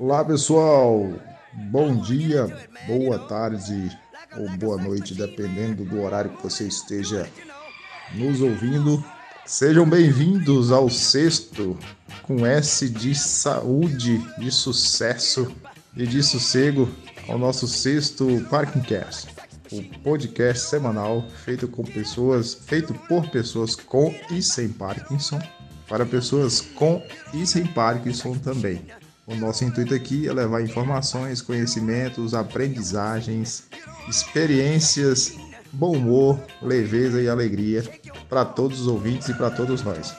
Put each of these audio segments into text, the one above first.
Olá pessoal, bom dia, boa tarde ou boa noite, dependendo do horário que você esteja nos ouvindo. Sejam bem-vindos ao sexto com S de saúde, de sucesso e de sossego ao nosso sexto Parkingcast, o podcast semanal feito com pessoas, feito por pessoas com e sem Parkinson, para pessoas com e sem Parkinson também. O nosso intuito aqui é levar informações, conhecimentos, aprendizagens, experiências, bom humor, leveza e alegria para todos os ouvintes e para todos nós,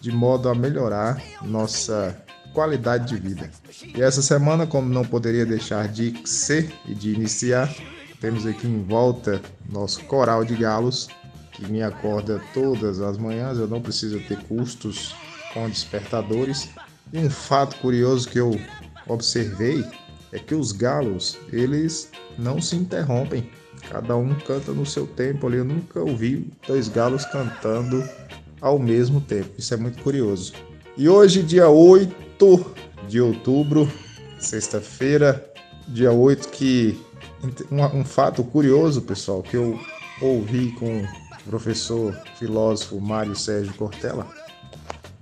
de modo a melhorar nossa qualidade de vida. E essa semana, como não poderia deixar de ser e de iniciar, temos aqui em volta nosso coral de galos, que me acorda todas as manhãs, eu não preciso ter custos com despertadores um fato curioso que eu observei é que os galos, eles não se interrompem. Cada um canta no seu tempo ali. Eu nunca ouvi dois galos cantando ao mesmo tempo. Isso é muito curioso. E hoje, dia 8 de outubro, sexta-feira, dia 8, que um, um, fato curioso, pessoal, que eu ouvi com o professor filósofo Mário Sérgio Cortella,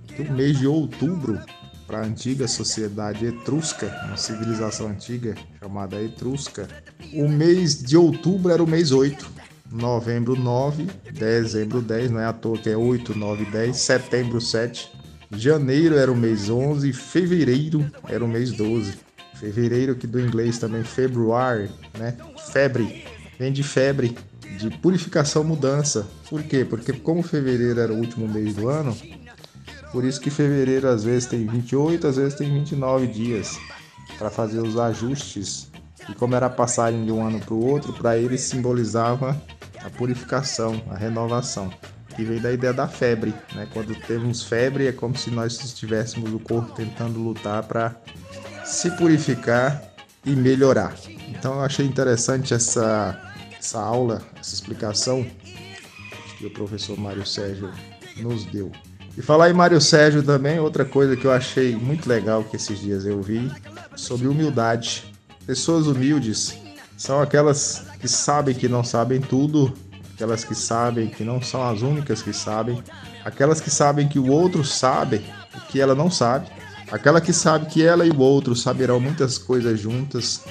que o mês de outubro para a antiga sociedade etrusca, uma civilização antiga chamada etrusca, o mês de outubro era o mês 8, novembro 9, dezembro 10, não é à toa que é 8, 9, 10, setembro 7, janeiro era o mês 11, fevereiro era o mês 12. Fevereiro, que do inglês também February, né? Febre, vem de febre, de purificação mudança. Por quê? Porque como fevereiro era o último mês do ano, por isso que fevereiro às vezes tem 28, às vezes tem 29 dias para fazer os ajustes. E como era a passagem de um ano para o outro, para ele simbolizava a purificação, a renovação. Que vem da ideia da febre, né? Quando temos febre é como se nós estivéssemos o corpo tentando lutar para se purificar e melhorar. Então eu achei interessante essa, essa aula, essa explicação que o professor Mário Sérgio nos deu. E falar em Mário Sérgio também, outra coisa que eu achei muito legal que esses dias eu vi sobre humildade. Pessoas humildes são aquelas que sabem que não sabem tudo, aquelas que sabem que não são as únicas que sabem, aquelas que sabem que o outro sabe o que ela não sabe, aquela que sabe que ela e o outro saberão muitas coisas juntas,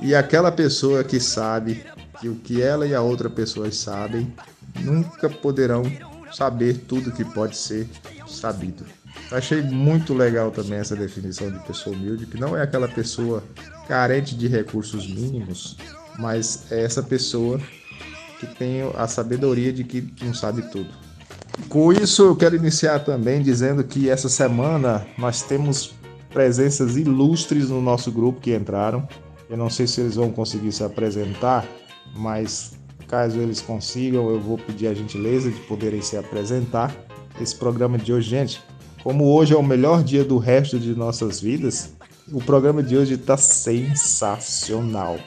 e aquela pessoa que sabe que o que ela e a outra pessoa sabem nunca poderão saber tudo que pode ser sabido. Achei muito legal também essa definição de pessoa humilde, que não é aquela pessoa carente de recursos mínimos, mas é essa pessoa que tem a sabedoria de que não sabe tudo. Com isso, eu quero iniciar também dizendo que essa semana nós temos presenças ilustres no nosso grupo que entraram. Eu não sei se eles vão conseguir se apresentar, mas Caso eles consigam, eu vou pedir a gentileza de poderem se apresentar. Esse programa de hoje, gente, como hoje é o melhor dia do resto de nossas vidas, o programa de hoje está sensacional,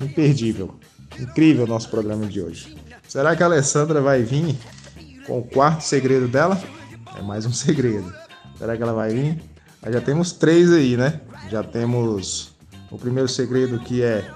imperdível, incrível nosso programa de hoje. Será que a Alessandra vai vir com o quarto segredo dela? É mais um segredo. Será que ela vai vir? Já temos três aí, né? Já temos o primeiro segredo que é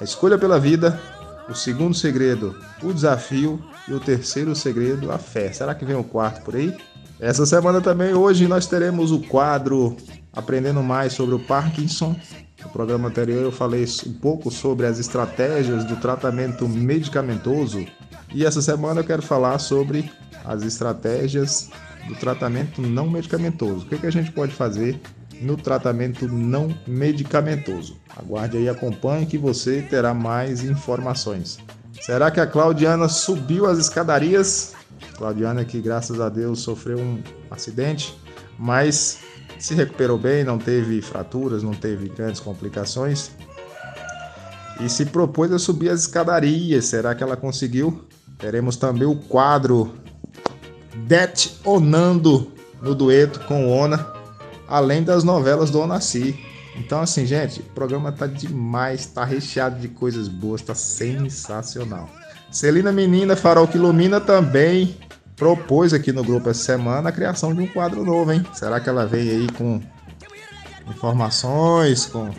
a escolha pela vida, o segundo segredo, o desafio. E o terceiro segredo, a fé. Será que vem o quarto por aí? Essa semana também, hoje, nós teremos o quadro Aprendendo Mais sobre o Parkinson. No programa anterior eu falei um pouco sobre as estratégias do tratamento medicamentoso. E essa semana eu quero falar sobre as estratégias do tratamento não medicamentoso. O que, que a gente pode fazer no tratamento não medicamentoso. Aguarde aí, acompanhe que você terá mais informações. Será que a Claudiana subiu as escadarias? Claudiana que graças a Deus sofreu um acidente, mas se recuperou bem, não teve fraturas, não teve grandes complicações. E se propôs a subir as escadarias. Será que ela conseguiu? Teremos também o quadro Detonando no dueto com Ona além das novelas do Onassi. Então, assim, gente, o programa tá demais, tá recheado de coisas boas, tá sensacional. Celina Menina, Farol que Ilumina também propôs aqui no grupo essa semana a criação de um quadro novo, hein? Será que ela veio aí com informações, com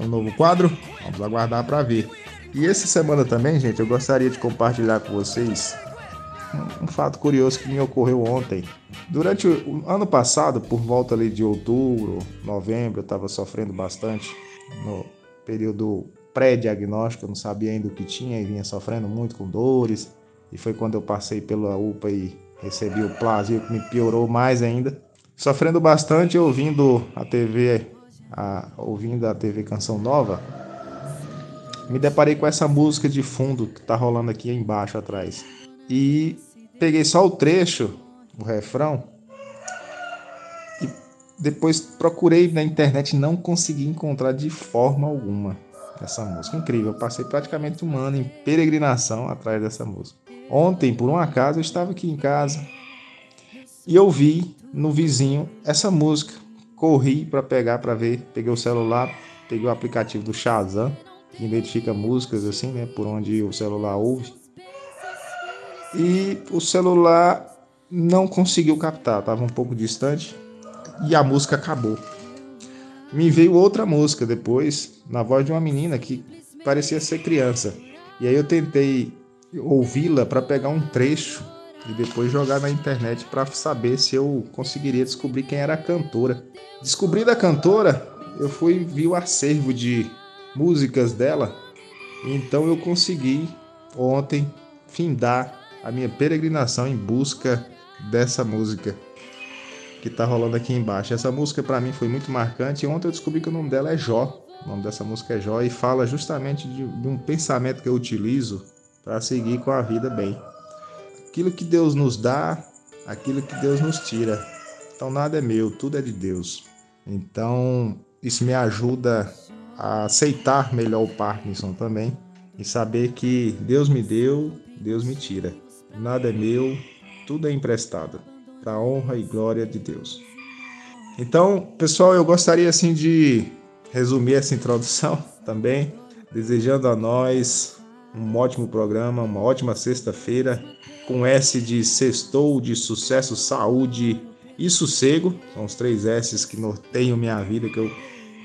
um novo quadro. Vamos aguardar para ver. E essa semana também, gente, eu gostaria de compartilhar com vocês um, fato curioso que me ocorreu ontem. Durante o ano passado, por volta ali de outubro, novembro, eu estava sofrendo bastante no período pré-diagnóstico, eu não sabia ainda o que tinha e vinha sofrendo muito com dores. E foi quando eu passei pela UPA e recebi o plasio que me piorou mais ainda. Sofrendo bastante ouvindo a TV, a, ouvindo a TV Canção Nova, me deparei com essa música de fundo que tá rolando aqui embaixo atrás. E peguei só o trecho, o refrão, e depois procurei na internet e não consegui encontrar de forma alguma essa música. Incrível, eu passei praticamente um ano em peregrinação atrás dessa música. Ontem, por um acaso, eu estava aqui em casa e eu vi no vizinho essa música. Corri para pegar para ver, peguei o celular, peguei o aplicativo do Shazam, que identifica músicas assim, né, por onde o celular ouve. E o celular não conseguiu captar, estava um pouco distante e a música acabou. Me veio outra música depois, na voz de uma menina que parecia ser criança. E aí eu tentei ouvi-la para pegar um trecho e depois jogar na internet para saber se eu conseguiria descobrir quem era a cantora. Descobrindo a cantora, eu fui vi o acervo de músicas dela, então eu consegui ontem findar a minha peregrinação em busca dessa música que tá rolando aqui embaixo. Essa música para mim foi muito marcante ontem eu descobri que o nome dela é Jó. O nome dessa música é Jó e fala justamente de, de um pensamento que eu utilizo para seguir com a vida bem. Aquilo que Deus nos dá, aquilo que Deus nos tira. Então nada é meu, tudo é de Deus. Então isso me ajuda a aceitar melhor o Parkinson também e saber que Deus me deu, Deus me tira. Nada é meu, tudo é emprestado para a honra e glória de Deus. Então, pessoal, eu gostaria assim de resumir essa introdução também, desejando a nós um ótimo programa, uma ótima sexta-feira, com S de sextou, de sucesso, saúde e sossego. São os três S's que norteiam minha vida, que eu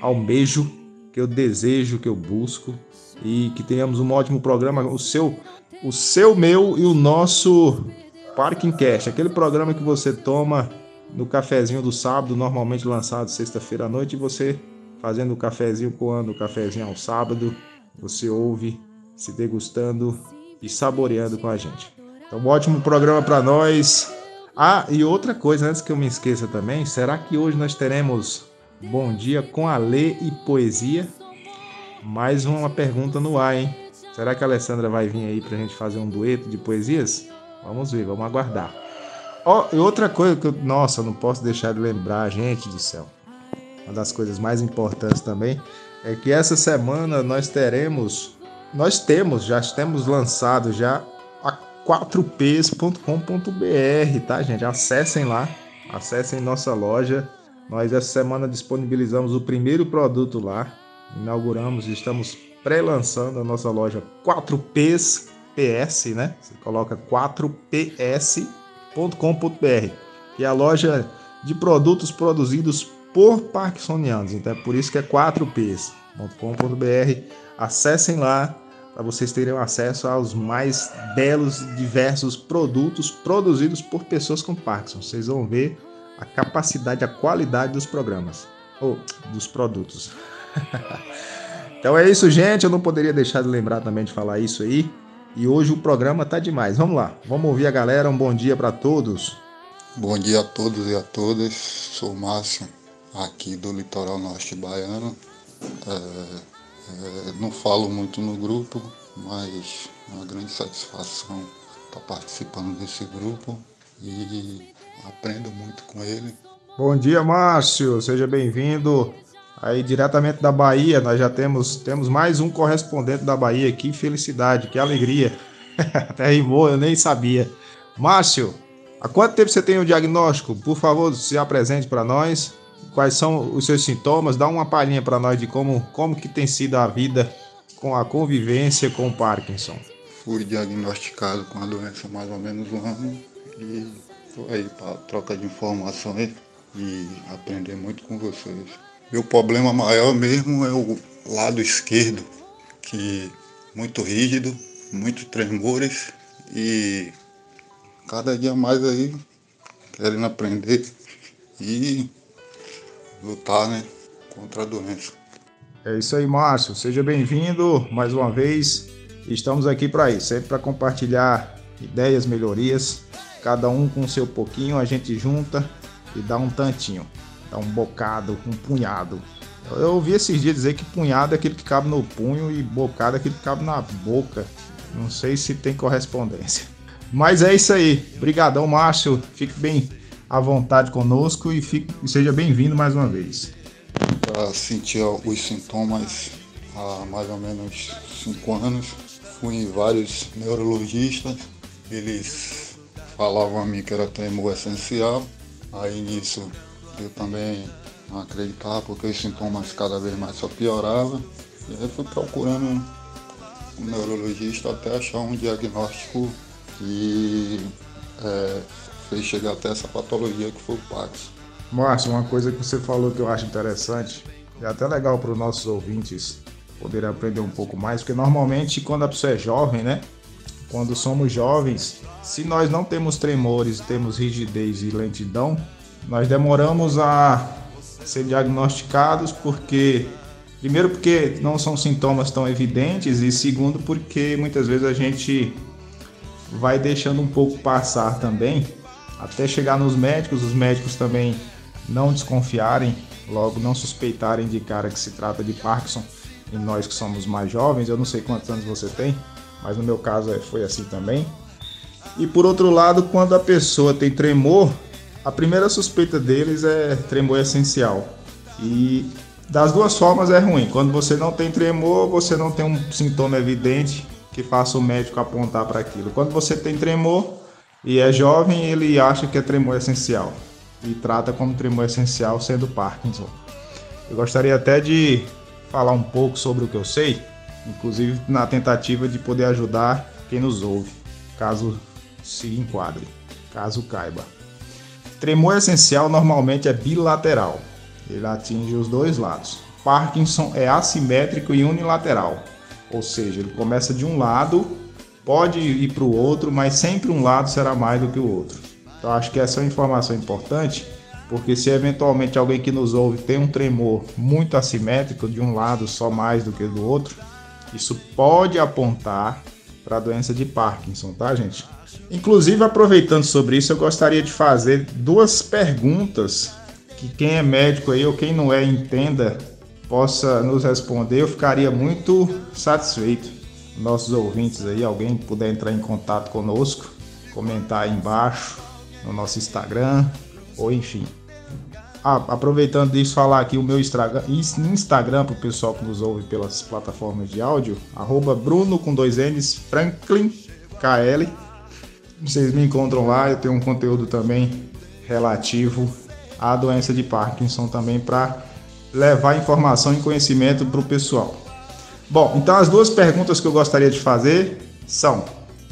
almejo, que eu desejo, que eu busco. E que tenhamos um ótimo programa, o seu, o seu, meu e o nosso Parking Cash, aquele programa que você toma no cafezinho do sábado, normalmente lançado sexta-feira à noite, e você fazendo o cafezinho coando o cafezinho ao sábado, você ouve se degustando e saboreando com a gente. Então, um ótimo programa para nós. Ah, e outra coisa, antes que eu me esqueça também, será que hoje nós teremos Bom Dia com a Lê e Poesia? Mais uma pergunta no ar, hein? Será que a Alessandra vai vir aí para a gente fazer um dueto de poesias? Vamos ver, vamos aguardar. Oh, e outra coisa que eu, nossa, não posso deixar de lembrar, gente do céu. Uma das coisas mais importantes também é que essa semana nós teremos nós temos, já temos lançado já a 4ps.com.br, tá, gente? Acessem lá, acessem nossa loja. Nós essa semana disponibilizamos o primeiro produto lá, inauguramos, estamos pré-lançando a nossa loja 4ps PS, né? Você coloca 4ps.com.br, que é a loja de produtos produzidos por parkinsonianos. Então é por isso que é 4ps.com.br Acessem lá para vocês terem acesso aos mais belos e diversos produtos produzidos por pessoas com Parkinson. Vocês vão ver a capacidade, a qualidade dos programas ou dos produtos. então é isso, gente. Eu não poderia deixar de lembrar também de falar isso aí. E hoje o programa tá demais. Vamos lá, vamos ouvir a galera. Um bom dia para todos. Bom dia a todos e a todas. Sou Márcio, aqui do Litoral Norte Baiano. É é, não falo muito no grupo, mas é uma grande satisfação estar participando desse grupo e aprendo muito com ele. Bom dia, Márcio, seja bem-vindo. Aí diretamente da Bahia, nós já temos temos mais um correspondente da Bahia. Que felicidade, que alegria. Até rimou, eu nem sabia. Márcio, há quanto tempo você tem o diagnóstico? Por favor, se apresente para nós quais são os seus sintomas, dá uma palhinha para nós de como, como que tem sido a vida com a convivência com o Parkinson. Fui diagnosticado com a doença há mais ou menos um ano e estou aí para troca de informações e aprender muito com vocês. Meu problema maior mesmo é o lado esquerdo, que muito rígido, muito tremores e cada dia mais aí querendo aprender e lutar né, contra a doença. É isso aí, Márcio. Seja bem-vindo mais uma vez. Estamos aqui para isso, sempre para compartilhar ideias, melhorias, cada um com seu pouquinho, a gente junta e dá um tantinho, dá um bocado, um punhado. Eu ouvi esses dias dizer que punhado é aquele que cabe no punho e bocado é aquele que cabe na boca. Não sei se tem correspondência. Mas é isso aí. Obrigadão, Márcio. Fique bem à vontade conosco e, fique, seja bem-vindo mais uma vez. Para sentir os sintomas há mais ou menos cinco anos, fui em vários neurologistas. Eles falavam a mim que era tremor essencial. Aí nisso eu também não acreditava porque os sintomas cada vez mais só pioravam. E aí fui procurando um neurologista até achar um diagnóstico que é, fez chegar até essa patologia que foi o Parkinson. Márcio, uma coisa que você falou que eu acho interessante, é até legal para os nossos ouvintes poderem aprender um pouco mais, porque normalmente quando a pessoa é jovem, né? Quando somos jovens, se nós não temos tremores, temos rigidez e lentidão, nós demoramos a ser diagnosticados porque primeiro porque não são sintomas tão evidentes e segundo porque muitas vezes a gente vai deixando um pouco passar também, até chegar nos médicos, os médicos também não desconfiarem, logo não suspeitarem de cara que se trata de Parkinson, e nós que somos mais jovens, eu não sei quantos anos você tem, mas no meu caso é, foi assim também. E por outro lado, quando a pessoa tem tremor, a primeira suspeita deles é tremor essencial. E das duas formas é ruim. Quando você não tem tremor, você não tem um sintoma evidente que faça o médico apontar para aquilo. Quando você tem tremor e é jovem, ele acha que é tremor essencial e trata como tremor essencial sendo Parkinson. Eu gostaria até de falar um pouco sobre o que eu sei, inclusive na tentativa de poder ajudar quem nos ouve, caso se enquadre, caso caiba. Tremor essencial normalmente é bilateral, ele atinge os dois lados. Parkinson é assimétrico e unilateral, ou seja, ele começa de um lado, pode ir para o outro, mas sempre um lado será mais do que o outro. Então acho que essa é uma informação importante, porque se eventualmente alguém que nos ouve tem um tremor muito assimétrico de um lado só mais do que do outro, isso pode apontar para a doença de Parkinson, tá, gente? Inclusive, aproveitando sobre isso, eu gostaria de fazer duas perguntas que quem é médico aí ou quem não é entenda possa nos responder, eu ficaria muito satisfeito. Nossos ouvintes aí, alguém puder entrar em contato conosco, comentar aí embaixo no nosso Instagram, ou enfim. Ah, aproveitando disso, falar aqui o meu Instagram para o pessoal que nos ouve pelas plataformas de áudio, arroba Bruno com dois N's, Franklin KL. Vocês me encontram lá, eu tenho um conteúdo também relativo à doença de Parkinson também para levar informação e conhecimento para o pessoal. Bom, então as duas perguntas que eu gostaria de fazer são: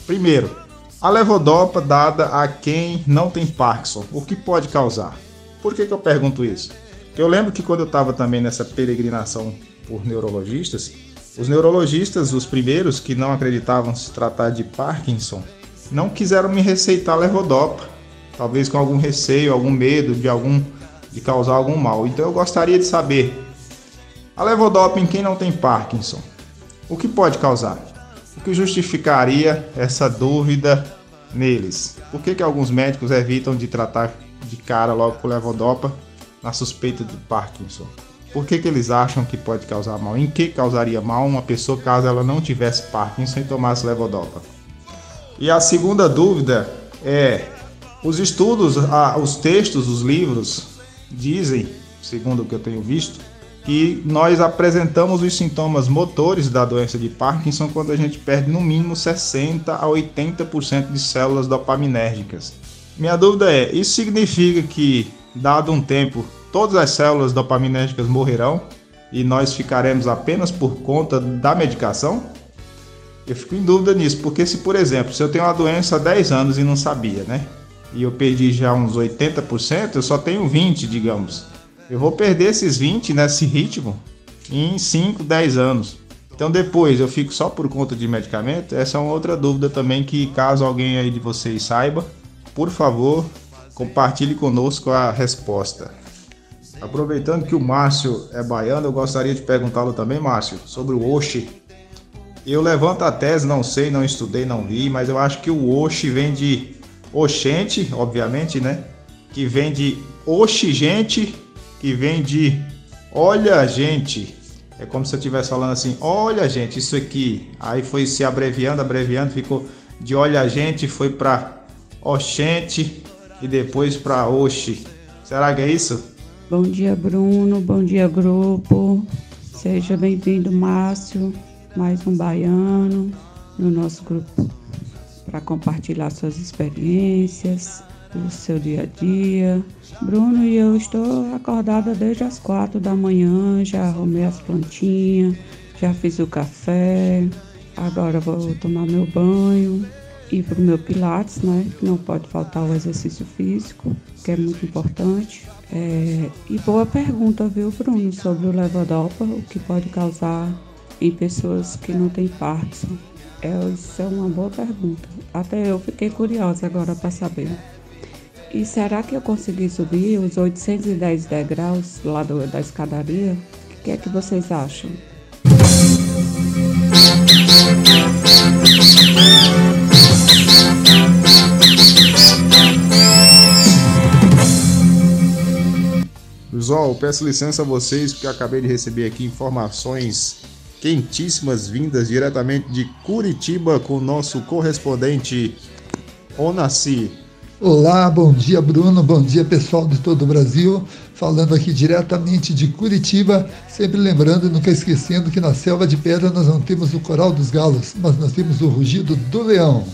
primeiro, a levodopa dada a quem não tem Parkinson, o que pode causar? Por que, que eu pergunto isso? Eu lembro que quando eu estava também nessa peregrinação por neurologistas, os neurologistas, os primeiros que não acreditavam se tratar de Parkinson, não quiseram me receitar levodopa, talvez com algum receio, algum medo de algum de causar algum mal. Então eu gostaria de saber: a levodopa em quem não tem Parkinson, o que pode causar? O que justificaria essa dúvida neles? Por que, que alguns médicos evitam de tratar de cara logo com levodopa na suspeita de Parkinson? Por que, que eles acham que pode causar mal? Em que causaria mal uma pessoa caso ela não tivesse Parkinson e tomasse levodopa? E a segunda dúvida é: os estudos, os textos, os livros dizem, segundo o que eu tenho visto, que nós apresentamos os sintomas motores da doença de Parkinson quando a gente perde no mínimo 60 a 80% de células dopaminérgicas. Minha dúvida é: isso significa que, dado um tempo, todas as células dopaminérgicas morrerão e nós ficaremos apenas por conta da medicação? Eu fico em dúvida nisso, porque se, por exemplo, se eu tenho uma doença há 10 anos e não sabia, né? e eu perdi já uns 80%, eu só tenho 20, digamos. Eu vou perder esses 20 nesse ritmo em 5, 10 anos. Então depois eu fico só por conta de medicamento? Essa é uma outra dúvida também que caso alguém aí de vocês saiba, por favor, compartilhe conosco a resposta. Aproveitando que o Márcio é baiano, eu gostaria de perguntá-lo também, Márcio, sobre o Oxi. Eu levanto a tese, não sei, não estudei, não li, mas eu acho que o Oxi vem de Oxente, obviamente, né? Que vem de Oxi gente, que vem de Olha gente. É como se eu estivesse falando assim, olha gente, isso aqui. Aí foi se abreviando, abreviando, ficou de olha gente, foi para Oxente e depois para Oxi. Será que é isso? Bom dia, Bruno. Bom dia, grupo. Seja bem-vindo, Márcio, mais um baiano no nosso grupo para compartilhar suas experiências, o seu dia a dia. Bruno e eu estou acordada desde as quatro da manhã, já arrumei as plantinhas, já fiz o café. Agora vou tomar meu banho, ir para o meu Pilates, né? Não pode faltar o exercício físico, que é muito importante. É, e boa pergunta, viu, Bruno, sobre o levodopa, o que pode causar em pessoas que não têm Parkinson. É, isso é uma boa pergunta. Até eu fiquei curiosa agora para saber. E será que eu consegui subir os 810 degraus lá do, da escadaria? O que é que vocês acham? Pessoal, peço licença a vocês porque acabei de receber aqui informações quentíssimas vindas diretamente de Curitiba com o nosso correspondente Onassi. Olá, bom dia Bruno, bom dia pessoal de todo o Brasil, falando aqui diretamente de Curitiba, sempre lembrando e nunca esquecendo que na selva de pedra nós não temos o coral dos galos, mas nós temos o rugido do leão.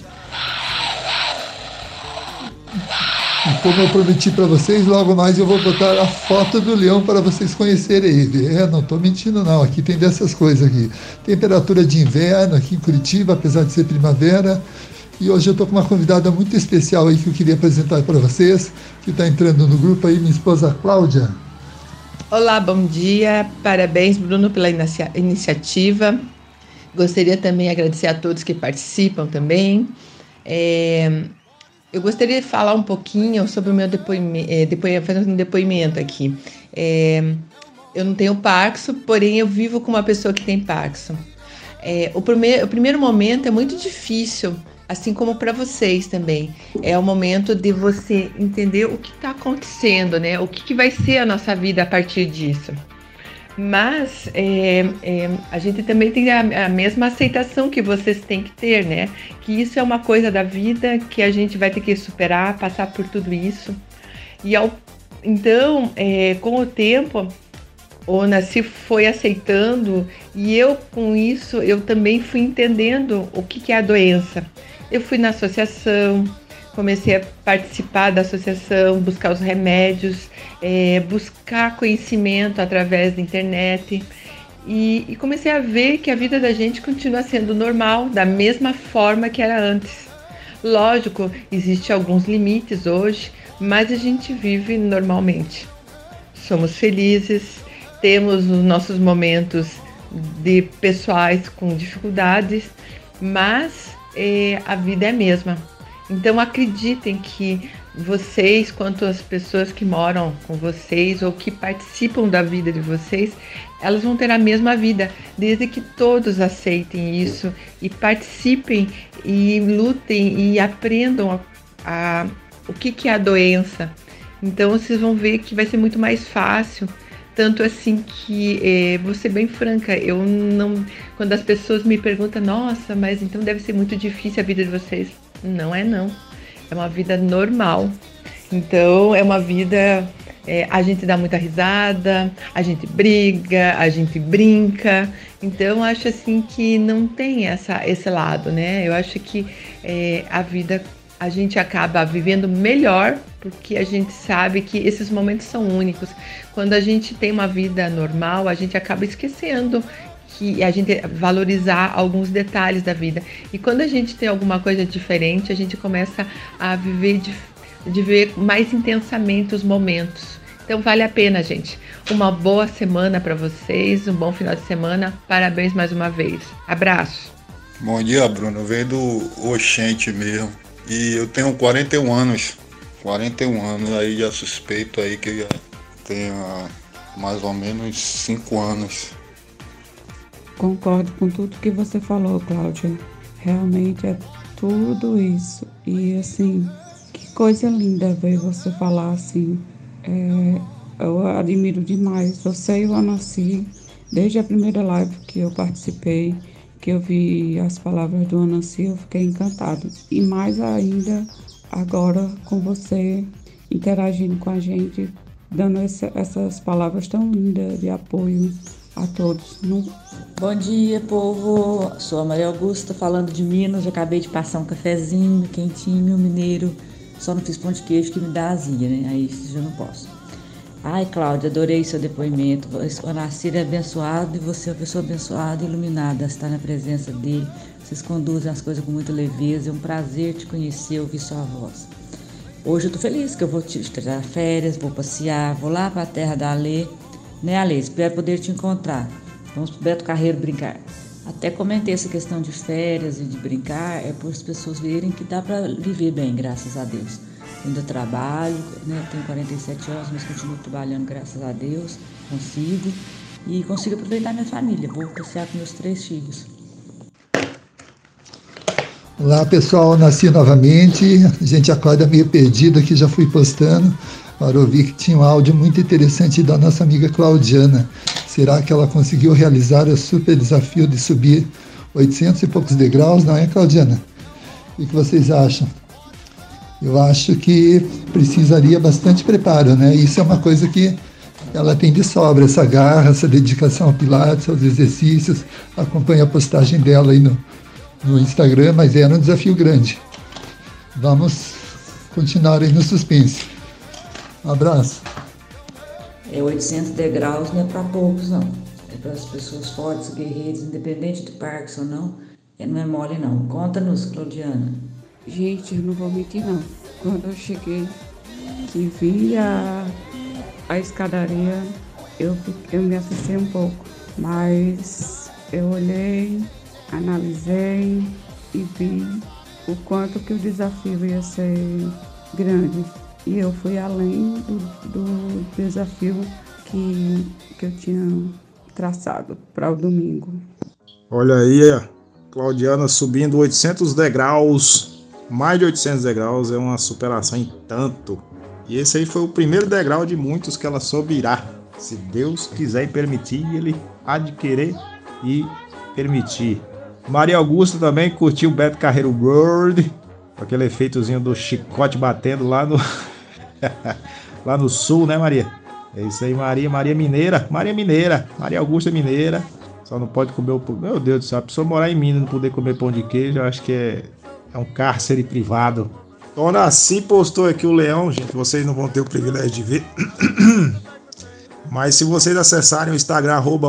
E como eu prometi para vocês, logo mais eu vou botar a foto do leão para vocês conhecerem ele. É, não estou mentindo não, aqui tem dessas coisas aqui. Temperatura de inverno aqui em Curitiba, apesar de ser primavera. E hoje eu estou com uma convidada muito especial aí que eu queria apresentar para vocês, que está entrando no grupo aí, minha esposa Cláudia. Olá, bom dia. Parabéns, Bruno, pela iniciativa. Gostaria também de agradecer a todos que participam também. É, eu gostaria de falar um pouquinho sobre o meu depoimento, fazer um depoimento aqui. É, eu não tenho Parkinson, porém eu vivo com uma pessoa que tem Parkinson. É, o, primeir, o primeiro momento é muito difícil, assim como para vocês também. É o momento de você entender o que está acontecendo, né? O que, que vai ser a nossa vida a partir disso. Mas é, é, a gente também tem a, a, mesma aceitação que vocês têm que ter, né? Que isso é uma coisa da vida que a gente vai ter que superar, passar por tudo isso. E ao, então, é, com o tempo, o Nasci foi aceitando e eu com isso eu também fui entendendo o que, que é a doença. Eu fui na associação, comecei a participar da associação, buscar os remédios, é, buscar conhecimento através da internet. E, e, comecei a ver que a vida da gente continua sendo normal, da mesma forma que era antes. Lógico, existem alguns limites hoje, mas a gente vive normalmente. Somos felizes, temos os nossos momentos de pessoais com dificuldades, mas é, a vida é a mesma. Então acreditem que vocês, quanto as pessoas que moram com vocês ou que participam da vida de vocês, elas vão ter a mesma vida, desde que todos aceitem isso e participem e lutem e aprendam a, a o que, que é a doença. Então vocês vão ver que vai ser muito mais fácil. Tanto assim que, é, vou ser bem franca, eu não. Quando as pessoas me perguntam, nossa, mas então deve ser muito difícil a vida de vocês. Não é não. É uma vida normal. Então é uma vida. É, a gente dá muita risada, a gente briga, a gente brinca. Então acho assim que não tem essa, esse lado, né? Eu acho que é, a vida a gente acaba vivendo melhor porque a gente sabe que esses momentos são únicos. Quando a gente tem uma vida normal, a gente acaba esquecendo que a gente valorizar alguns detalhes da vida. E quando a gente tem alguma coisa diferente, a gente começa a viver de, de ver mais intensamente os momentos. Então vale a pena, gente. Uma boa semana para vocês, um bom final de semana. Parabéns mais uma vez. Abraço. Bom dia, Bruno. Venho do Oxente mesmo. E eu tenho 41 anos. 41 anos aí já suspeito aí que já tenho mais ou menos 5 anos. Concordo com tudo que você falou, Cláudia. Realmente é tudo isso. E assim, que coisa linda ver você falar assim. É, eu admiro demais você e o Anassi, desde a primeira live que eu participei, que eu vi as palavras do Anassi, eu fiquei encantado. E mais ainda agora com você interagindo com a gente, dando essa, essas palavras tão lindas de apoio a todos. Bom dia, povo. Sou a Maria Augusta, falando de Minas. Eu acabei de passar um cafezinho quentinho, mineiro. Só não fiz pão de queijo que me dá azia, né? Aí já não posso. Ai, Cláudia, adorei seu depoimento. O Nascer é abençoado e você é uma pessoa abençoada e iluminada. Está na presença dele. Vocês conduzem as coisas com muita leveza. É um prazer te conhecer, ouvir sua voz. Hoje eu tô feliz que eu vou tirar férias, vou passear, vou lá para a terra da Alê né, Ale? Espero poder te encontrar. Vamos pro Beto Carreiro brincar. Até comentei essa questão de férias e de brincar, é para as pessoas verem que dá para viver bem, graças a Deus. Ainda trabalho, né, tenho 47 anos, mas continuo trabalhando, graças a Deus, consigo. E consigo aproveitar minha família. Vou passear com meus três filhos. Olá pessoal, nasci novamente. A gente acorda meio perdido aqui, já fui postando para ouvir que tinha um áudio muito interessante da nossa amiga Claudiana. Será que ela conseguiu realizar o super desafio de subir 800 e poucos degraus, não é, Claudiana? O que vocês acham? Eu acho que precisaria bastante preparo, né? Isso é uma coisa que ela tem de sobra, essa garra, essa dedicação ao Pilates, aos exercícios. Acompanhe a postagem dela aí no, no Instagram, mas era um desafio grande. Vamos continuar aí no suspense. Um abraço. É 800 degraus não é para poucos, não. É para as pessoas fortes, guerreiros, independente do Parkinson ou não. É, não é mole, não. Conta-nos, Claudiana. Gente, eu não vou mentir, não. Quando eu cheguei, que vi a, a escadaria, eu, eu me assustei um pouco. Mas eu olhei, analisei e vi o quanto que o desafio ia ser grande e eu fui além do, do desafio que, que eu tinha traçado para o domingo. Olha aí, Claudiana subindo 800 degraus, mais de 800 degraus, é uma superação em tanto. E esse aí foi o primeiro degrau de muitos que ela subirá. Se Deus quiser e permitir, ele adquirir e permitir. Maria Augusta também curtiu o Beto Carreiro World, aquele efeitozinho do chicote batendo lá no Lá no sul, né, Maria? É isso aí, Maria. Maria Mineira. Maria Mineira. Maria Augusta Mineira. Só não pode comer o. Meu Deus do céu, a pessoa morar em Minas e não poder comer pão de queijo, eu acho que é, é um cárcere privado. Dona Si postou aqui o leão, gente. Vocês não vão ter o privilégio de ver. Mas se vocês acessarem o Instagram, arroba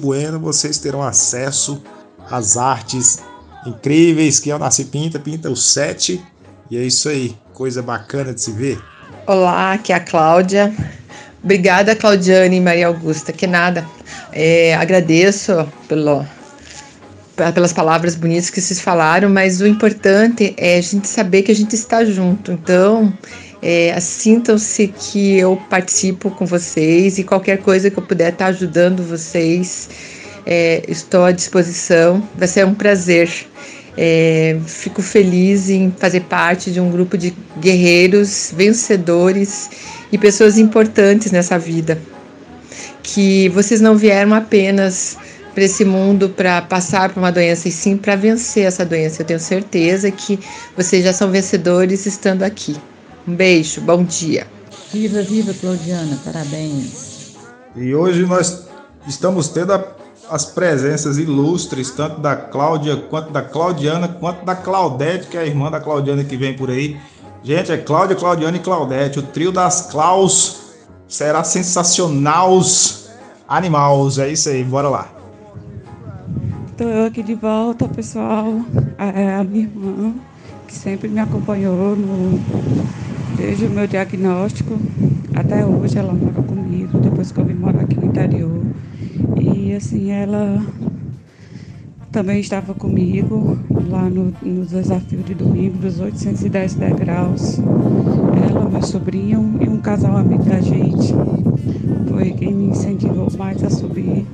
Bueno, vocês terão acesso às artes incríveis que é o Nasci Pinta, pinta o 7. E é isso aí, coisa bacana de se ver. Olá, aqui é a Cláudia. Obrigada, Claudiane e Maria Augusta. Que nada. É, agradeço pelo, pelas palavras bonitas que vocês falaram, mas o importante é a gente saber que a gente está junto. Então, é, sintam-se que eu participo com vocês e qualquer coisa que eu puder estar ajudando vocês, é, estou à disposição. Vai ser um prazer. É, fico feliz em fazer parte de um grupo de guerreiros, vencedores e pessoas importantes nessa vida. Que vocês não vieram apenas para esse mundo para passar por uma doença, e sim para vencer essa doença. Eu tenho certeza que vocês já são vencedores estando aqui. Um beijo, bom dia. Viva, viva, Claudiana, parabéns. E hoje nós estamos tendo a as presenças ilustres, tanto da Cláudia, quanto da Claudiana, quanto da Claudete, que é a irmã da Claudiana que vem por aí. Gente, é Cláudia, Claudiana e Claudete. O trio das Claus será sensacional. Animals, é isso aí, bora lá. Estou eu aqui de volta, pessoal. É a minha irmã, que sempre me acompanhou no, Desde o meu diagnóstico até hoje ela mora comigo, depois que eu vim morar aqui no interior. E assim, ela também estava comigo lá no, no desafio de domingo dos 810 degraus. Ela, meu sobrinho e um casal amigo da gente. Foi quem me incentivou mais a subir.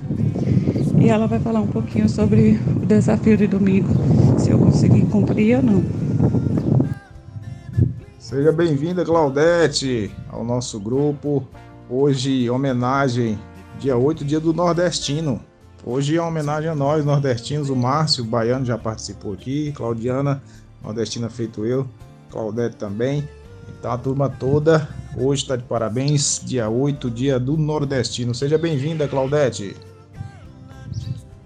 E ela vai falar um pouquinho sobre o desafio de domingo, se eu conseguir cumprir ou não. Seja bem-vinda, Claudete, ao nosso grupo. Hoje, homenagem, dia 8, dia do Nordestino. Hoje é uma homenagem a nós, nordestinos. O Márcio, o baiano, já participou aqui. Claudiana, nordestina feito eu. Claudete também. Então a turma toda hoje está de parabéns. Dia 8, dia do Nordestino. Seja bem-vinda, Claudete.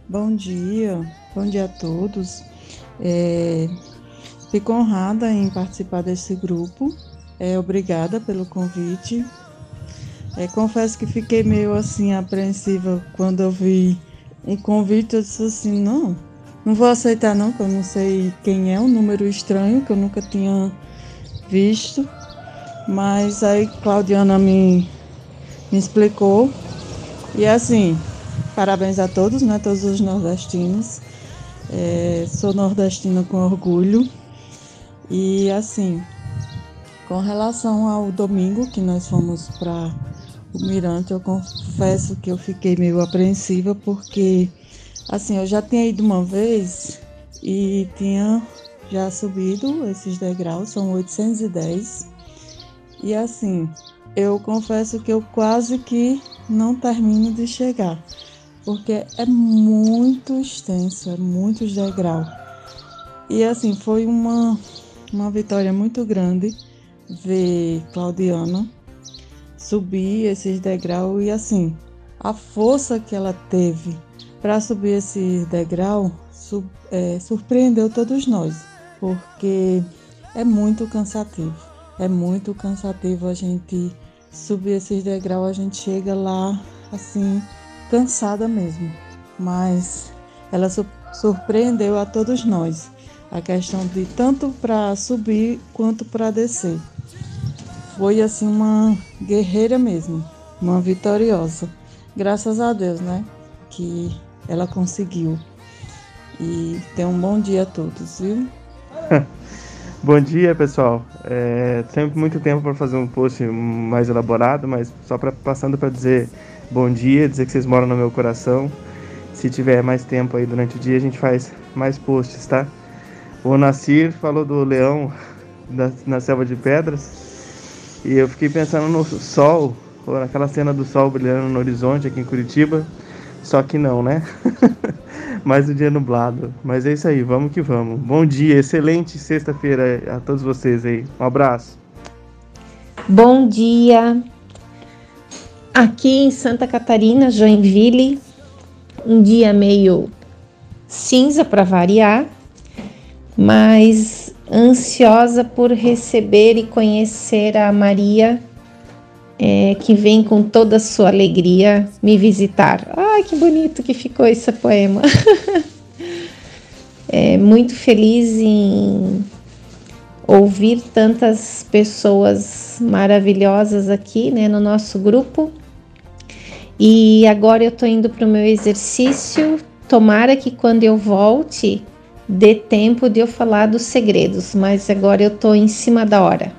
Bom dia, bom dia a todos. É, fico honrada em participar desse grupo. É, obrigada pelo convite. É, confesso que fiquei meio assim apreensiva quando eu vi um convite, eu disse assim, não, não vou aceitar não, que eu não sei quem é, um número estranho que eu nunca tinha visto. Mas aí Claudiana me, me explicou. E é assim, parabéns a todos, né? Todos os nordestinos. É, sou nordestina com orgulho. E assim, com relação ao domingo que nós fomos para o Mirante, eu confesso que eu fiquei meio apreensiva porque assim, eu já tinha ido uma vez e tinha já subido esses degraus, são 810. E assim, eu confesso que eu quase que não termino de chegar, porque é muito extenso, é muitos degraus. E assim, foi uma, uma vitória muito grande ver Claudiana subir esses degraus e assim, a força que ela teve para subir esse degrau su é, surpreendeu todos nós, porque é muito cansativo. É muito cansativo a gente subir esses degraus, a gente chega lá assim, cansada mesmo. Mas ela su surpreendeu a todos nós. A questão de tanto para subir quanto para descer foi assim uma guerreira mesmo, uma vitoriosa. Graças a Deus, né? Que ela conseguiu. E tenha um bom dia a todos, viu? bom dia, pessoal. É, sempre muito tempo para fazer um post mais elaborado, mas só pra, passando para dizer bom dia, dizer que vocês moram no meu coração. Se tiver mais tempo aí durante o dia, a gente faz mais posts, tá? O Nasir falou do leão na selva de pedras. E eu fiquei pensando no sol, ou naquela cena do sol brilhando no horizonte aqui em Curitiba. Só que não, né? Mais um dia nublado. Mas é isso aí, vamos que vamos. Bom dia, excelente sexta-feira a todos vocês aí. Um abraço. Bom dia. Aqui em Santa Catarina, Joinville, um dia meio cinza para variar, mas ansiosa por receber e conhecer a Maria, é, que vem com toda a sua alegria me visitar. Ai, que bonito que ficou esse poema. é, muito feliz em ouvir tantas pessoas maravilhosas aqui né, no nosso grupo. E agora eu estou indo para o meu exercício. Tomara que quando eu volte dê tempo de eu falar dos segredos, mas agora eu tô em cima da hora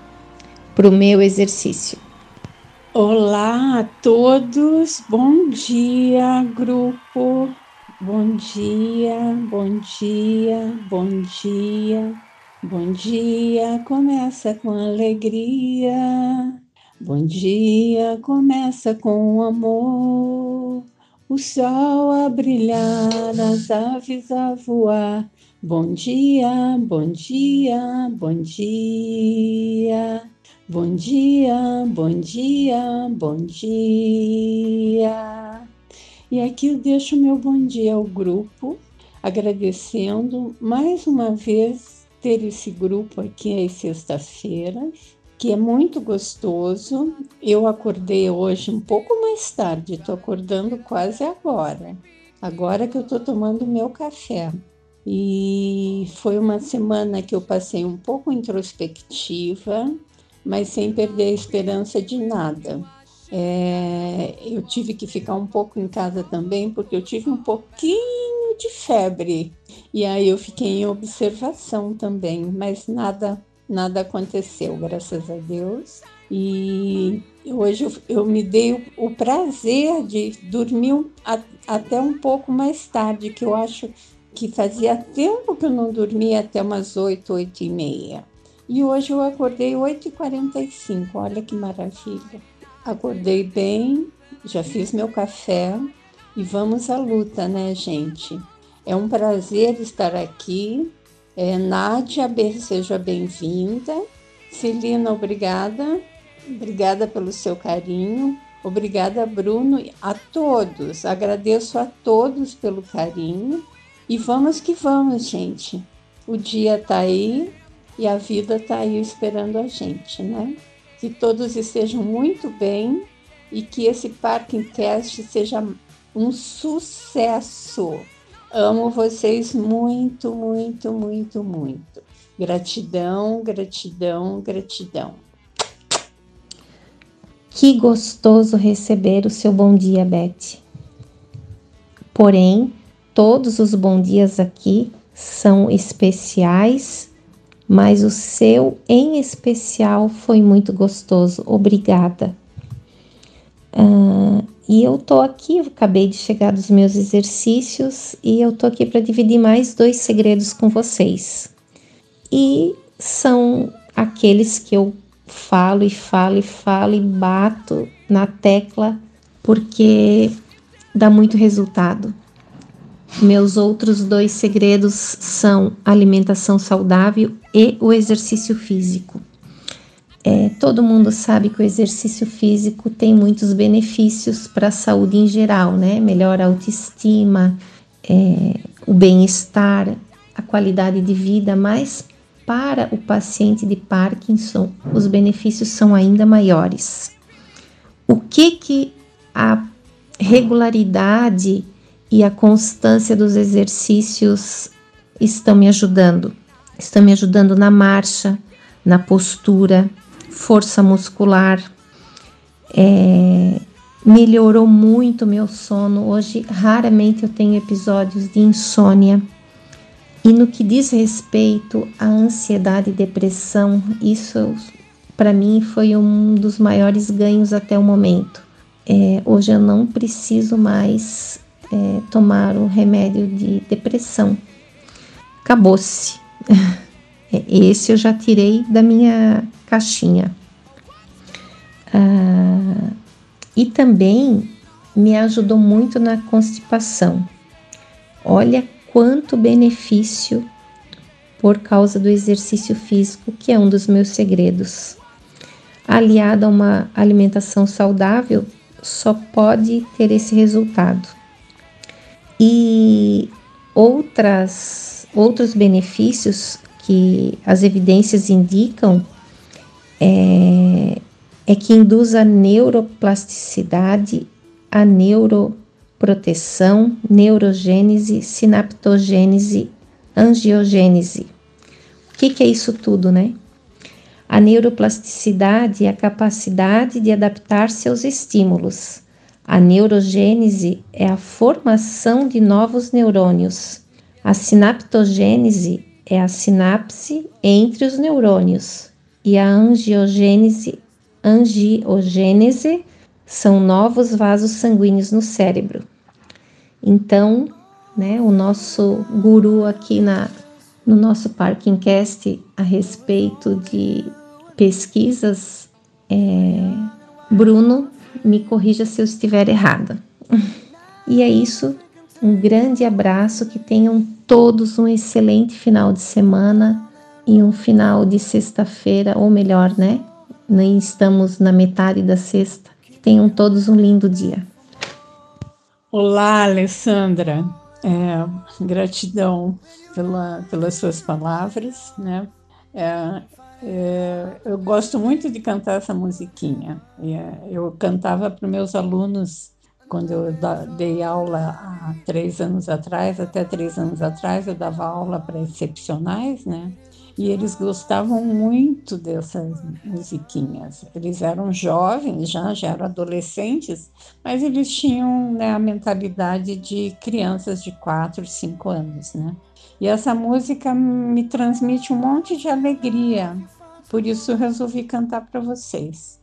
para o meu exercício. Olá a todos, bom dia, grupo, bom dia, bom dia, bom dia, bom dia, começa com alegria, bom dia, começa com amor, o sol a brilhar, as aves a voar Bom dia, bom dia, bom dia. Bom dia, bom dia, bom dia. E aqui eu deixo meu bom dia ao grupo, agradecendo mais uma vez ter esse grupo aqui às sextas-feiras, que é muito gostoso. Eu acordei hoje um pouco mais tarde, estou acordando quase agora, agora que eu estou tomando meu café. E foi uma semana que eu passei um pouco introspectiva, mas sem perder a esperança de nada. É, eu tive que ficar um pouco em casa também, porque eu tive um pouquinho de febre. E aí eu fiquei em observação também, mas nada, nada aconteceu, graças a Deus. E hoje eu, eu me dei o, prazer de dormir até um pouco mais tarde, que eu acho que fazia tempo que eu não dormia até umas 8, 8 e meia. E hoje eu acordei 8h45, olha que maravilha. Acordei bem, já fiz meu café e vamos à luta, né, gente? É um prazer estar aqui. É, Nádia, seja bem-vinda. Celina, obrigada. Obrigada pelo seu carinho. Obrigada, Bruno, a todos. Agradeço a todos pelo carinho. E vamos que vamos, gente. O dia está aí, e a vida está aí esperando a gente, né? Que todos estejam muito bem e que esse Parking Cast seja um sucesso. Amo vocês muito, muito, muito, muito. Gratidão, gratidão, gratidão. Que gostoso receber o seu bom dia, Beth. Porém, todos os bom dias aqui são especiais mas o seu em especial foi muito gostoso. Obrigada. Uh, e eu tô aqui, eu acabei de chegar dos meus exercícios e eu tô aqui para dividir mais dois segredos com vocês. E são aqueles que eu falo e falo e falo e bato na tecla porque dá muito resultado. Meus outros dois segredos são alimentação saudável e o exercício físico. É, todo mundo sabe que o exercício físico tem muitos benefícios para a saúde em geral, né? Melhora a autoestima, é, o bem-estar, a qualidade de vida, mas para o paciente de Parkinson, os benefícios são ainda maiores. O que que a regularidade e a constância dos exercícios estão me ajudando. Estão me ajudando na marcha, na postura, força muscular. É, melhorou muito meu sono. Hoje, raramente eu tenho episódios de insônia. E no que diz respeito à ansiedade e depressão, isso para mim foi um dos maiores ganhos até o momento. É, hoje eu não preciso mais é, tomar o remédio de depressão. Acabou-se. É, esse eu já tirei da minha caixinha. Ah, e também me ajudou muito na constipação. Olha quanto benefício por causa do exercício físico, que é um dos meus segredos. Aliado a uma alimentação saudável, só pode ter esse resultado. E outras, outros benefícios que as evidências indicam é, é que induz a neuroplasticidade, a neuroproteção, neurogênese, sinaptogênese, angiogênese. O que, que é isso tudo, né? A neuroplasticidade é a capacidade de adaptar-se aos estímulos. A neurogênese é a formação de novos neurônios. A sinaptogênese é a sinapse entre os neurônios. E a angiogênese, angiogênese são novos vasos sanguíneos no cérebro. Então, né, o nosso guru aqui na, no nosso Parkingcast a respeito de pesquisas, é, Bruno me corrija se eu estiver errada. E é isso. Um grande abraço, que tenham todos um excelente final de semana e um final de sexta-feira, ou melhor, né? Nem estamos na metade da sexta. Que tenham todos um lindo dia. Olá, Alessandra. É, gratidão pela, pelas suas palavras, né? É, é, eu gosto muito de cantar essa musiquinha. É, eu cantava para meus alunos quando eu dei aula há três anos atrás, até três anos atrás, eu dava aula para excepcionais, né? e eles gostavam muito dessas musiquinhas. Eles eram jovens, já, já eram adolescentes, mas eles tinham né, a mentalidade de crianças de 4, 5 anos, né? E essa música me transmite um monte de alegria, por isso resolvi cantar para vocês.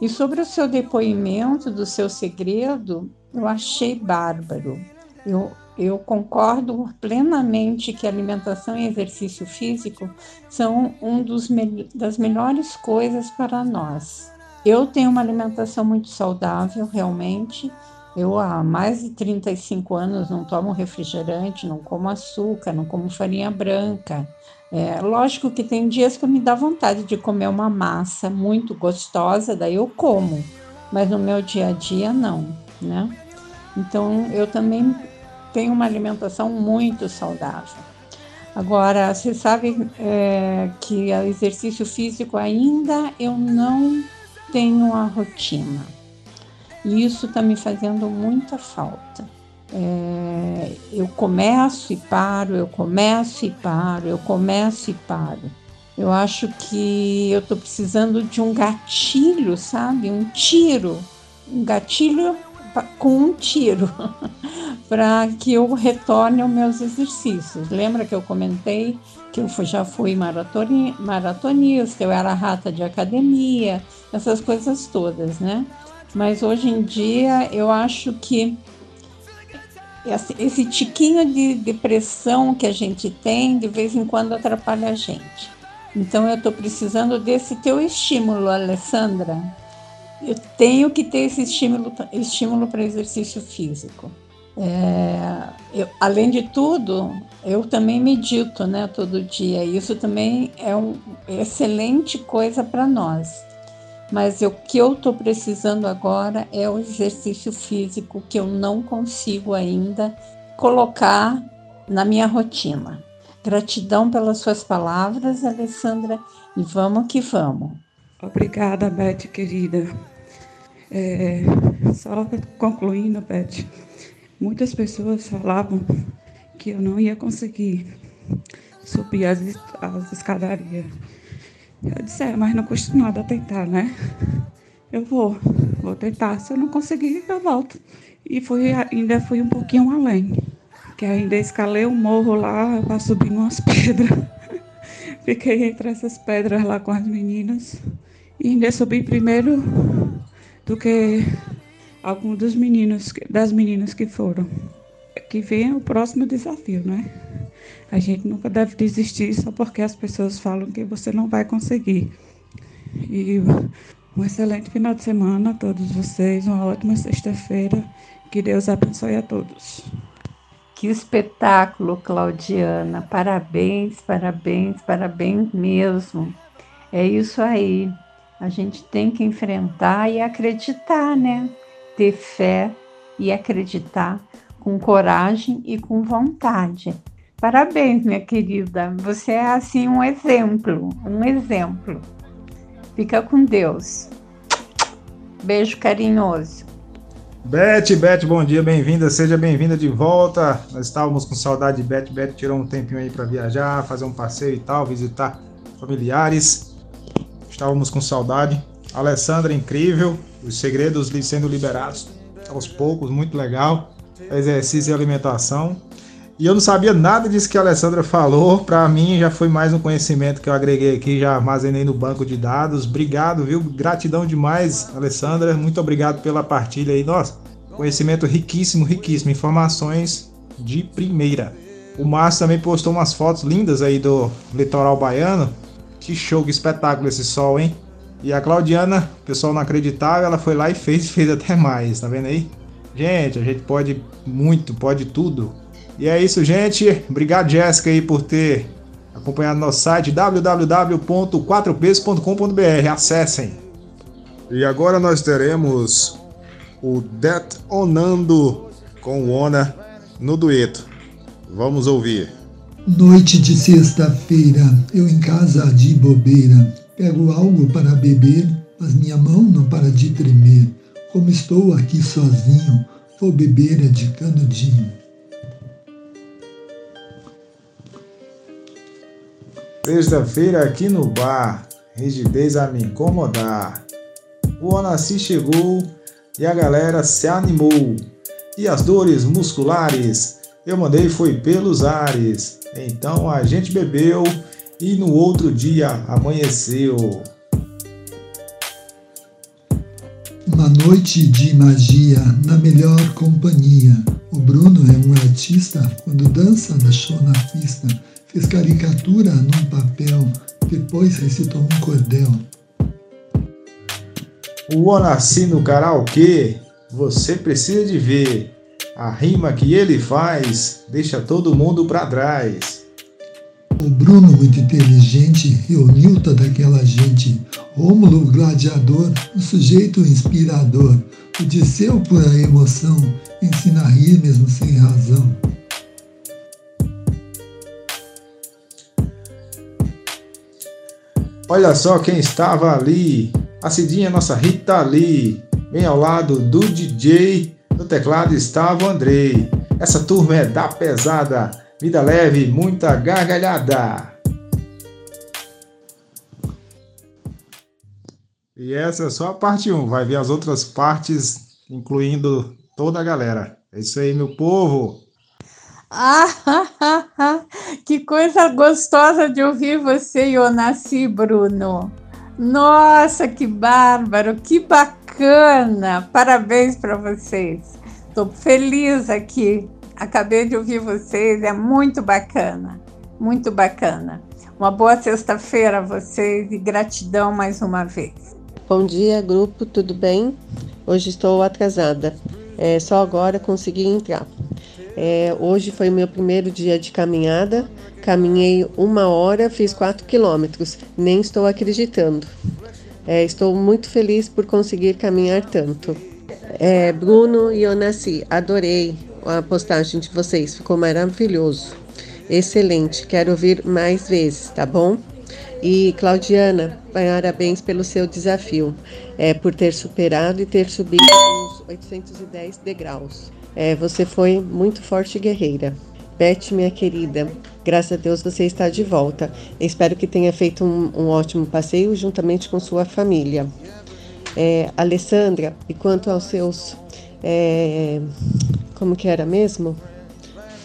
E sobre o seu depoimento do seu segredo, eu achei bárbaro. Eu eu concordo plenamente que alimentação e exercício físico são um dos me das melhores coisas para nós. Eu tenho uma alimentação muito saudável, realmente. Eu há mais de 35 anos não tomo refrigerante, não como açúcar, não como farinha branca. É, lógico que tem dias que me dá vontade de comer uma massa muito gostosa, daí eu como, mas no meu dia a dia não, né? Então eu também tem uma alimentação muito saudável. Agora, você sabe é, que o exercício físico ainda eu não tenho a rotina. E isso está me fazendo muita falta. É, eu começo e paro, eu começo e paro, eu começo e paro. Eu acho que eu estou precisando de um gatilho, sabe? Um tiro. Um gatilho com um tiro para que eu retorne aos meus exercícios. Lembra que eu comentei que eu já fui maratonista, eu era rata de academia, essas coisas todas, né? Mas hoje em dia eu acho que esse tiquinho de depressão que a gente tem, de vez em quando atrapalha a gente. Então eu estou precisando desse teu estímulo, Alessandra, eu tenho que ter esse estímulo, estímulo para exercício físico. É, eu, além de tudo, eu também medito, né, todo dia. Isso também é uma excelente coisa para nós. Mas o que eu estou precisando agora é o exercício físico que eu não consigo ainda colocar na minha rotina. Gratidão pelas suas palavras, Alessandra, e vamos que vamos. Obrigada, Beth, querida. É, só concluindo, Beth, muitas pessoas falavam que eu não ia conseguir subir as, as escadarias. Eu disse, é, mas não custa nada tentar, né? Eu vou, vou tentar. Se eu não conseguir, eu volto. E fui, ainda fui um pouquinho além, que ainda escalei um morro lá para subir umas pedras. Fiquei entre essas pedras lá com as meninas. E ainda subi primeiro do que algum dos meninos, das meninas que foram. Que vem o próximo desafio, né? A gente nunca deve desistir só porque as pessoas falam que você não vai conseguir. E um excelente final de semana a todos vocês, uma ótima sexta-feira. Que Deus abençoe a todos. Que espetáculo, Claudiana. Parabéns, parabéns, parabéns mesmo. É isso aí. A gente tem que enfrentar e acreditar, né? Ter fé e acreditar com coragem e com vontade. Parabéns, minha querida. Você é assim um exemplo, um exemplo. Fica com Deus. Beijo carinhoso. Beth, Beth, bom dia, bem-vinda, seja bem-vinda de volta. Nós estávamos com saudade de Beth. Beth tirou um tempinho aí para viajar, fazer um passeio e tal, visitar familiares estávamos com saudade. Alessandra, incrível, os segredos sendo liberados aos poucos, muito legal. Exercício e alimentação. E eu não sabia nada disso que a Alessandra falou. Para mim já foi mais um conhecimento que eu agreguei aqui, já armazenei no banco de dados. Obrigado, viu? Gratidão demais, Alessandra. Muito obrigado pela partilha aí. Nossa, conhecimento riquíssimo, riquíssimo. Informações de primeira. O Márcio também postou umas fotos lindas aí do litoral baiano. Que show, que espetáculo esse sol, hein? E a Claudiana, pessoal não acreditava, ela foi lá e fez, fez até mais, tá vendo aí? Gente, a gente pode muito, pode tudo. E é isso, gente. Obrigado, Jéssica, aí, por ter acompanhado nosso site www.4ps.com.br. Acessem. E agora nós teremos o Detonando com o Ona no dueto. Vamos ouvir. Noite de sexta-feira, eu em casa de bobeira, pego algo para beber, mas minha mão não para de tremer. Como estou aqui sozinho, vou beber é de canudinho. Sexta-feira aqui no bar, rigidez a me incomodar. O Onassi chegou e a galera se animou. E as dores musculares eu mandei foi pelos ares. Então a gente bebeu e no outro dia amanheceu. Uma noite de magia na melhor companhia. O Bruno é um artista quando dança da show na pista. Fez caricatura num papel, depois recitou um cordel. O Onassi no karaokê, você precisa de ver. A rima que ele faz deixa todo mundo para trás. O Bruno, muito inteligente, reuniu toda aquela gente. Rômulo, gladiador, um sujeito inspirador. O Disseu, por a emoção, ensina a rir mesmo sem razão. Olha só quem estava ali. A Cidinha, nossa Rita Lee. Bem ao lado do DJ. No teclado estava o Andrei. Essa turma é da pesada. Vida leve, muita gargalhada. E essa é só a parte 1. Vai ver as outras partes, incluindo toda a galera. É isso aí, meu povo. Ah, que coisa gostosa de ouvir você, Ionassi, Bruno. Nossa, que bárbaro, que bacana. Parabéns para vocês. Estou feliz aqui Acabei de ouvir vocês, é muito bacana, muito bacana. Uma boa sexta-feira a vocês e gratidão mais uma vez. Bom dia, grupo, tudo bem? Hoje estou atrasada, é, só agora consegui entrar. É, hoje foi meu primeiro dia de caminhada, caminhei uma hora, fiz quatro quilômetros, nem estou acreditando. É, estou muito feliz por conseguir caminhar tanto. É, Bruno e Onassi, adorei a postagem de vocês, ficou maravilhoso. Excelente, quero ouvir mais vezes, tá bom? E Claudiana, parabéns pelo seu desafio, é, por ter superado e ter subido os 810 degraus. É, você foi muito forte guerreira. Beth, minha querida, graças a Deus você está de volta. espero que tenha feito um, um ótimo passeio juntamente com sua família. É, Alessandra, e quanto aos seus é, como que era mesmo?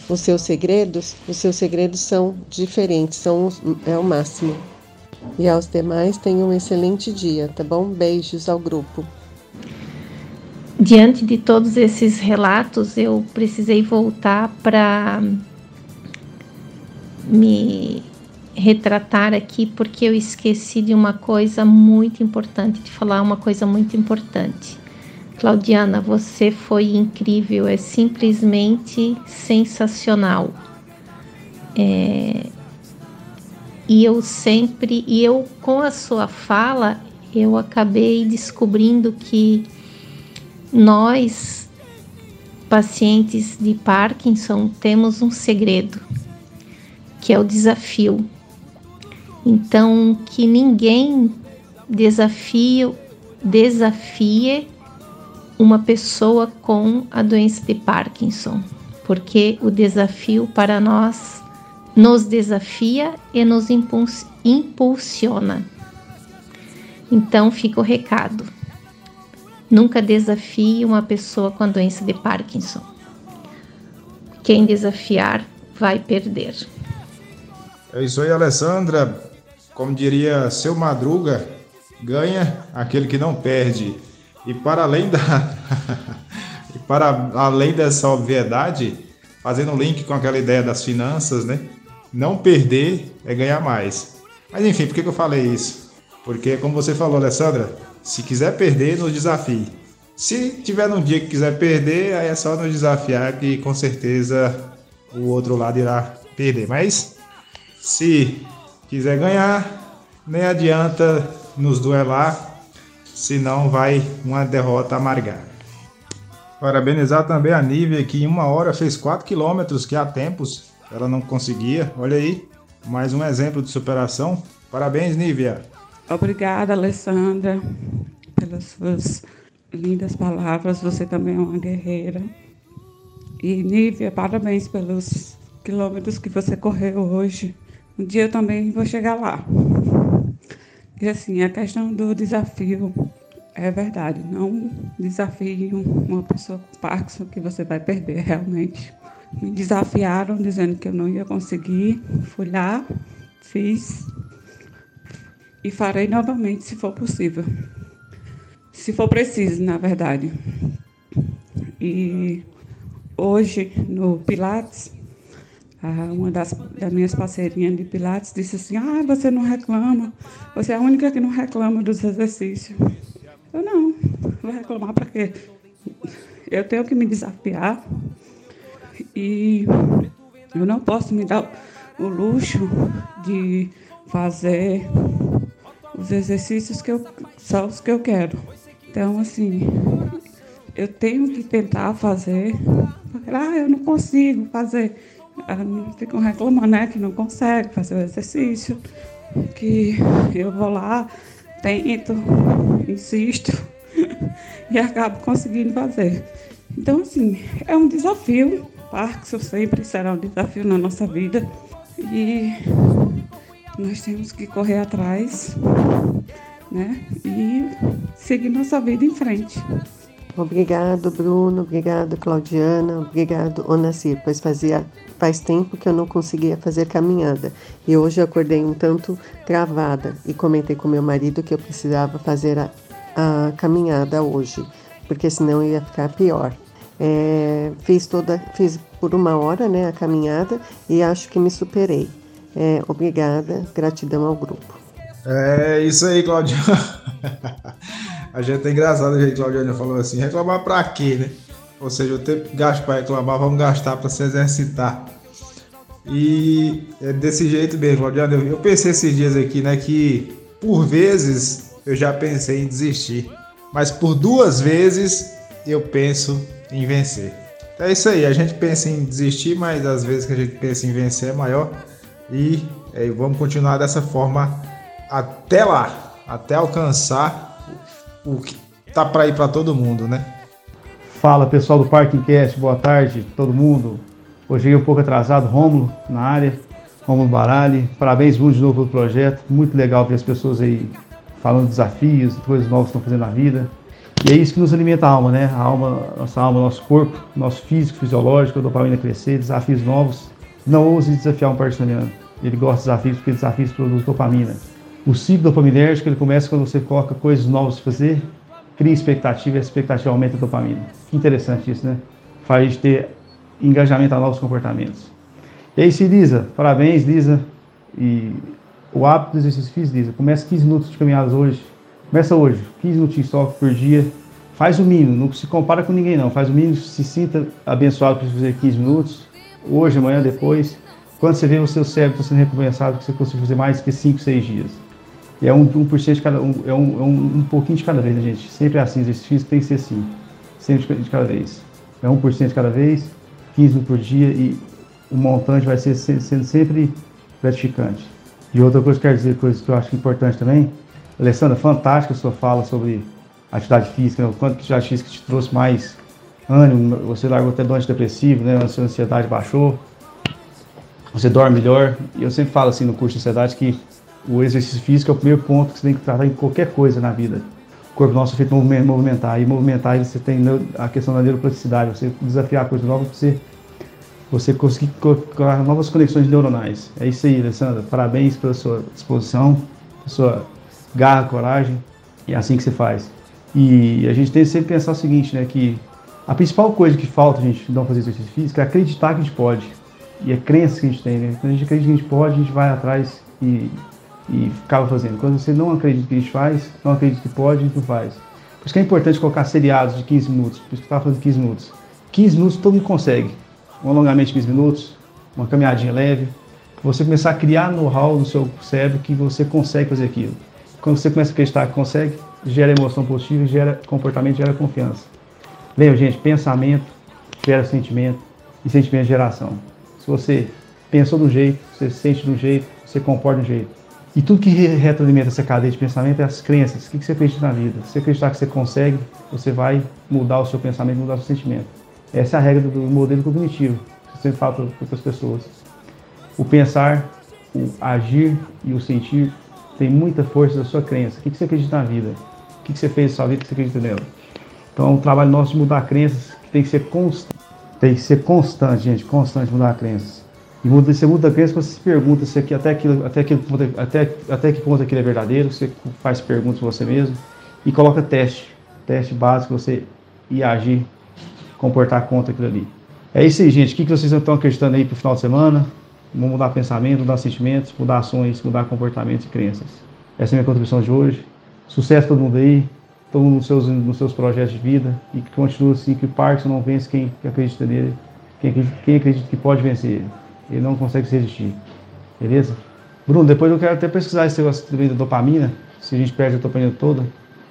Os seus segredos, os seus segredos são diferentes, são é o máximo. E aos demais, tenham um excelente dia, tá bom? Beijos ao grupo. Diante de todos esses relatos, eu precisei voltar para me retratar aqui porque eu esqueci de uma coisa muito importante, de falar uma coisa muito importante. Claudiana, você foi incrível, é simplesmente sensacional. É, e eu sempre, e eu com a sua fala, eu acabei descobrindo que nós, pacientes de Parkinson, temos um segredo, que é o desafio. Então, que ninguém desafio, desafie uma pessoa com a doença de Parkinson, porque o desafio para nós nos desafia e nos impulsiona. Então fica o recado. Nunca desafie uma pessoa com a doença de Parkinson. Quem desafiar vai perder. É isso aí, Alessandra. Como diria seu Madruga, ganha aquele que não perde. E para além da e para além dessa obviedade, fazendo um link com aquela ideia das finanças, né? Não perder é ganhar mais. Mas enfim, por que, eu falei isso? Porque como você falou, Alessandra, se quiser perder, nos desafie. Se tiver num dia que quiser perder, aí é só nos desafiar que com certeza o outro lado irá perder. Mas se quiser ganhar, nem adianta nos duelar senão vai uma derrota amargar. Parabenizar também a Nívia, que em uma hora fez 4 quilômetros, que há tempos ela não conseguia. Olha aí, mais um exemplo de superação. Parabéns, Nívia. Obrigada, Alessandra, pelas suas lindas palavras. Você também é uma guerreira. E, Nívia, parabéns pelos quilômetros que você correu hoje. um dia eu também vou chegar lá. E assim, a questão do desafio é verdade. Não desafie uma pessoa com Parkinson que você vai perder realmente. Me desafiaram dizendo que eu não ia conseguir. Fui lá, fiz e farei novamente se for possível. Se for preciso, na verdade. E hoje no Pilates, uma das, das minhas parceirinhas de Pilates disse assim: Ah, você não reclama, você é a única que não reclama dos exercícios. Eu não, vou reclamar para quê? Eu tenho que me desafiar e eu não posso me dar o luxo de fazer os exercícios que eu, só os que eu quero. Então, assim, eu tenho que tentar fazer. Ah, eu não consigo fazer. Ah, ficam reclamando, né, que não consegue fazer o exercício, que eu vou lá, tento, insisto e acabo conseguindo fazer. Então, assim, é um desafio. Parkinson sempre será um desafio na nossa vida e nós temos que correr atrás, né, e seguir nossa vida em frente. Obrigado, Bruno. Obrigado, Claudiana. Obrigado, Onacir, pois fazia faz tempo que eu não conseguia fazer caminhada e hoje eu acordei um tanto travada e comentei com meu marido que eu precisava fazer a, a caminhada hoje, porque senão ia ficar pior. É, fiz toda, fiz por uma hora, né, a caminhada e acho que me superei. É, obrigada, gratidão ao grupo. É isso aí, Claudiana. A gente é engraçado, a gente, Claudiana falou assim, reclamar pra quê, né? Ou seja, o tempo que gasta para reclamar, vamos gastar para se exercitar. E é desse jeito mesmo, Claudiana. Eu pensei esses dias aqui, né, que por vezes eu já pensei em desistir, mas por duas vezes eu penso em vencer. Então é isso aí, a gente pensa em desistir, mas às vezes que a gente pensa em vencer é maior. E é, vamos continuar dessa forma até lá, até alcançar o que tá para ir para todo mundo, né? Fala pessoal do Parking Cast, boa tarde todo mundo. Hoje cheguei um pouco atrasado, Rômulo na área, Rômulo Barali. Parabéns muito de novo pelo projeto, muito legal ver as pessoas aí falando de desafios, coisas novas que estão fazendo na vida. E é isso que nos alimenta a alma, né? A alma, nossa alma, nosso corpo, nosso físico, fisiológico, a dopamina crescer, desafios novos. Não ouse desafiar um parceriano. Ele gosta de desafios porque desafios produzem dopamina. O ciclo dopaminérgico ele começa quando você coloca coisas novas para fazer, cria expectativa e a expectativa aumenta a dopamina. Que interessante isso, né? Faz a gente ter engajamento a novos comportamentos. E aí, se Lisa, parabéns, Lisa. E o hábito do exercício físico, Lisa, começa 15 minutos de caminhadas hoje. Começa hoje, 15 minutinhos só por dia. Faz o mínimo, não se compara com ninguém não. Faz o mínimo, se sinta abençoado por fazer 15 minutos. Hoje, amanhã, depois. Quando você vê o seu cérebro sendo recompensado, que você conseguiu fazer mais que 5, 6 dias. E é um, um por cento de cada um, é um, é um, um pouquinho de cada vez, né, gente? Sempre é assim, exercício físico tem que ser assim. Sempre de cada vez. É 1% de cada vez, 15 por dia e o montante vai ser sendo sempre gratificante. E outra coisa que eu quero dizer, coisa que eu acho importante também, Alessandra, fantástica a sua fala sobre atividade física, né? o quanto que atividade física te trouxe mais ânimo, você largou até do antidepressivo, né? a sua ansiedade baixou, você dorme melhor. E eu sempre falo assim no curso de ansiedade que o exercício físico é o primeiro ponto que você tem que tratar em qualquer coisa na vida. O corpo nosso é feito movimentar. E movimentar você tem a questão da neuroplasticidade, você desafiar coisas novas para você, você conseguir colocar novas conexões neuronais. É isso aí, Alessandra. Parabéns pela sua disposição, pela sua garra, coragem. E é assim que você faz. E a gente tem que sempre pensar o seguinte, né? Que a principal coisa que falta a gente não fazer exercício físico é acreditar que a gente pode. E é crença que a gente tem, né? Quando a gente acredita que a gente pode, a gente vai atrás e e ficava fazendo. Quando você não acredita que a gente faz, não acredita que pode, a gente não faz. Por isso que é importante colocar seriados de 15 minutos. Por isso que eu estava falando de 15 minutos. 15 minutos todo mundo consegue. Um alongamento de 15 minutos, uma caminhadinha leve. Você começar a criar know-how no seu cérebro que você consegue fazer aquilo. Quando você começa a acreditar que consegue, gera emoção positiva, gera comportamento, gera confiança. Lembra, gente, pensamento gera sentimento e sentimento gera ação. Se você pensou de um jeito, você sente de um jeito, você comporta de um jeito. E tudo que retroalimenta essa cadeia de pensamento é as crenças. O que você acredita na vida? Se você acreditar que você consegue, você vai mudar o seu pensamento, mudar o seu sentimento. Essa é a regra do modelo cognitivo, que eu sempre falo para outras pessoas. O pensar o agir e o sentir tem muita força da sua crença. O que, você acredita na vida? O que você fez na sua vida que você acredita nela? Então, é um trabalho nosso de mudar crenças que tem que ser constante. Tem que ser constante, gente, constante mudar crenças. E muda, você muda a crença quando você se pergunta se aqui, até, aquilo, até, aquilo, até, até que ponto aquilo é verdadeiro, você faz perguntas para você mesmo e coloca teste, teste básico, você ir agir, comportar contra aquilo ali. É isso aí, gente. O que vocês estão acreditando aí para o final de semana? Vamos mudar pensamento, mudar sentimentos, mudar ações, mudar comportamentos e crenças. Essa é a minha contribuição de hoje. Sucesso todo mundo aí, mundo nos seus, nos seus projetos de vida e que continue assim, que o Parkinson não vence quem acredita nele, quem acredita, quem acredita que pode vencer ele. Ele não consegue se resistir. Beleza? Bruno, depois eu quero até pesquisar esse negócio também da dopamina, se a gente perde a dopamina toda.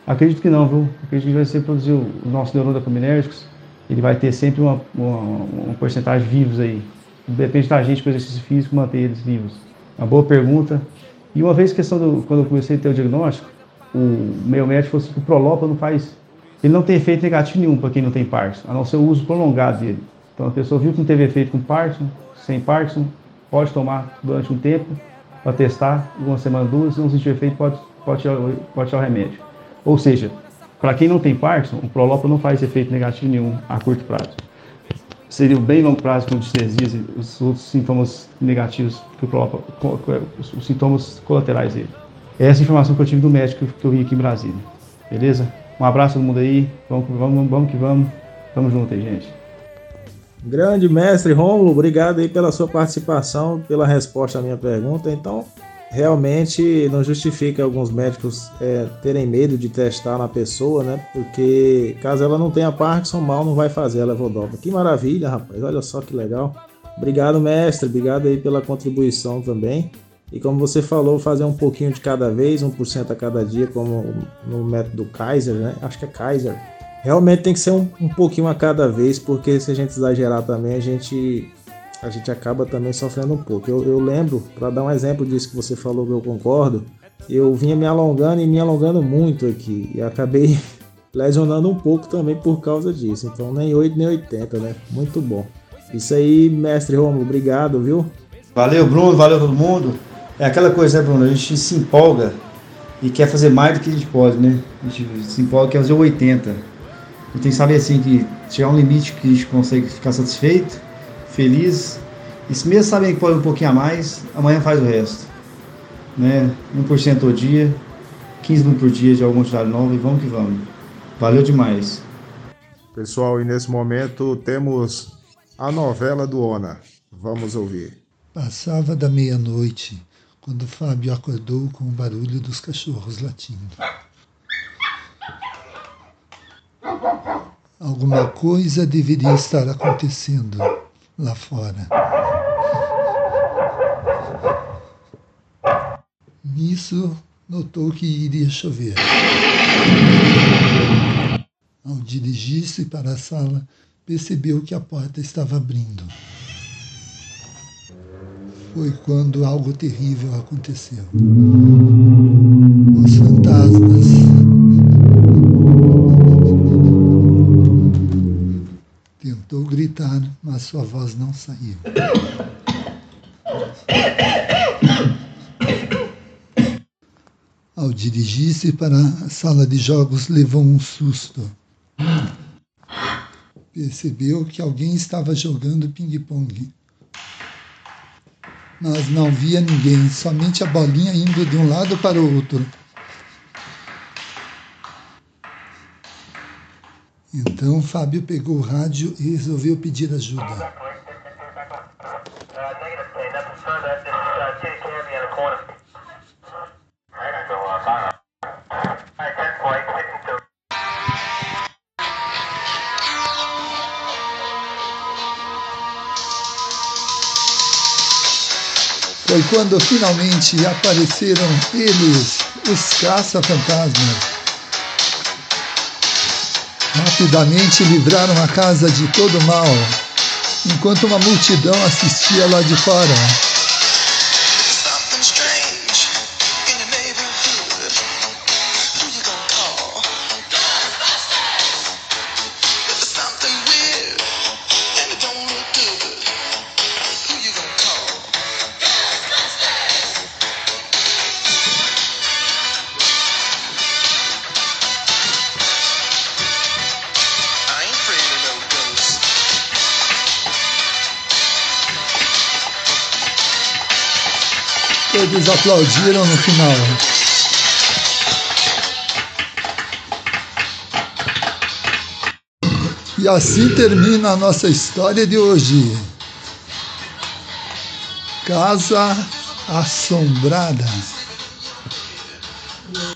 Acredito que não, viu? Acredito que vai ser produzir o nosso neurônio dopaminérgicos ele vai ter sempre uma, uma, uma porcentagem vivos aí. Depende da gente com exercício físico manter eles vivos. Uma boa pergunta. E uma vez questão do, quando eu comecei a ter o diagnóstico, o meu médico falou assim o Prolopa não faz, ele não tem efeito negativo nenhum para quem não tem Parkinson, a não ser o uso prolongado dele. Então a pessoa viu que não teve efeito com Parkinson, sem Parkinson, pode tomar durante um tempo para testar, uma semana, duas, se não sentir efeito, pode, pode, tirar, pode tirar o remédio. Ou seja, para quem não tem Parkinson, o Prolopa não faz efeito negativo nenhum a curto prazo. Seria o bem longo prazo com distesias e os outros sintomas negativos que o Prolopa, os sintomas colaterais dele. É essa informação que eu tive do médico que eu vi aqui em Brasília. Beleza? Um abraço todo mundo aí. Vamos, vamos, vamos que vamos. Tamo junto aí, gente. Grande mestre Romulo, obrigado aí pela sua participação, pela resposta à minha pergunta. Então, realmente não justifica alguns médicos é, terem medo de testar na pessoa, né? Porque caso ela não tenha Parkinson, mal não vai fazer a levodopa. Que maravilha, rapaz. Olha só que legal. Obrigado, mestre. Obrigado aí pela contribuição também. E como você falou, fazer um pouquinho de cada vez, 1% a cada dia, como no método Kaiser, né? Acho que é Kaiser. Realmente tem que ser um, um pouquinho a cada vez, porque se a gente exagerar também, a gente a gente acaba também sofrendo um pouco. Eu, eu lembro, para dar um exemplo disso que você falou que eu concordo, eu vinha me alongando e me alongando muito aqui e acabei lesionando um pouco também por causa disso. Então nem 8 nem 80, né? Muito bom. Isso aí, mestre Romulo, obrigado, viu? Valeu, Bruno, valeu todo mundo. É aquela coisa, né, Bruno? A gente se empolga e quer fazer mais do que a gente pode, né? A gente se empolga e quer fazer 80. E tem que saber assim que chegar um limite que a gente consegue ficar satisfeito feliz. E se mesmo sabendo que pode um pouquinho a mais, amanhã faz o resto. Né? 1% ao dia, 15 minutos por dia de algum atividade nova e vamos que vamos. Valeu demais. Pessoal, e nesse momento temos a novela do Ona. Vamos ouvir. Passava da meia-noite quando Fábio acordou com o barulho dos cachorros latindo. Alguma coisa deveria estar acontecendo lá fora. Nisso, notou que iria chover. Ao dirigir-se para a sala, percebeu que a porta estava abrindo. Foi quando algo terrível aconteceu. Os fantasmas Tentou gritar, mas sua voz não saiu. Ao dirigir-se para a sala de jogos, levou um susto. Percebeu que alguém estava jogando ping-pong. Mas não via ninguém, somente a bolinha indo de um lado para o outro. Então Fábio pegou o rádio e resolveu pedir ajuda. Foi quando finalmente apareceram eles, os caça-fantasmas rapidamente livraram a casa de todo mal, enquanto uma multidão assistia lá de fora. Todos aplaudiram no final. E assim termina a nossa história de hoje. Casa Assombrada.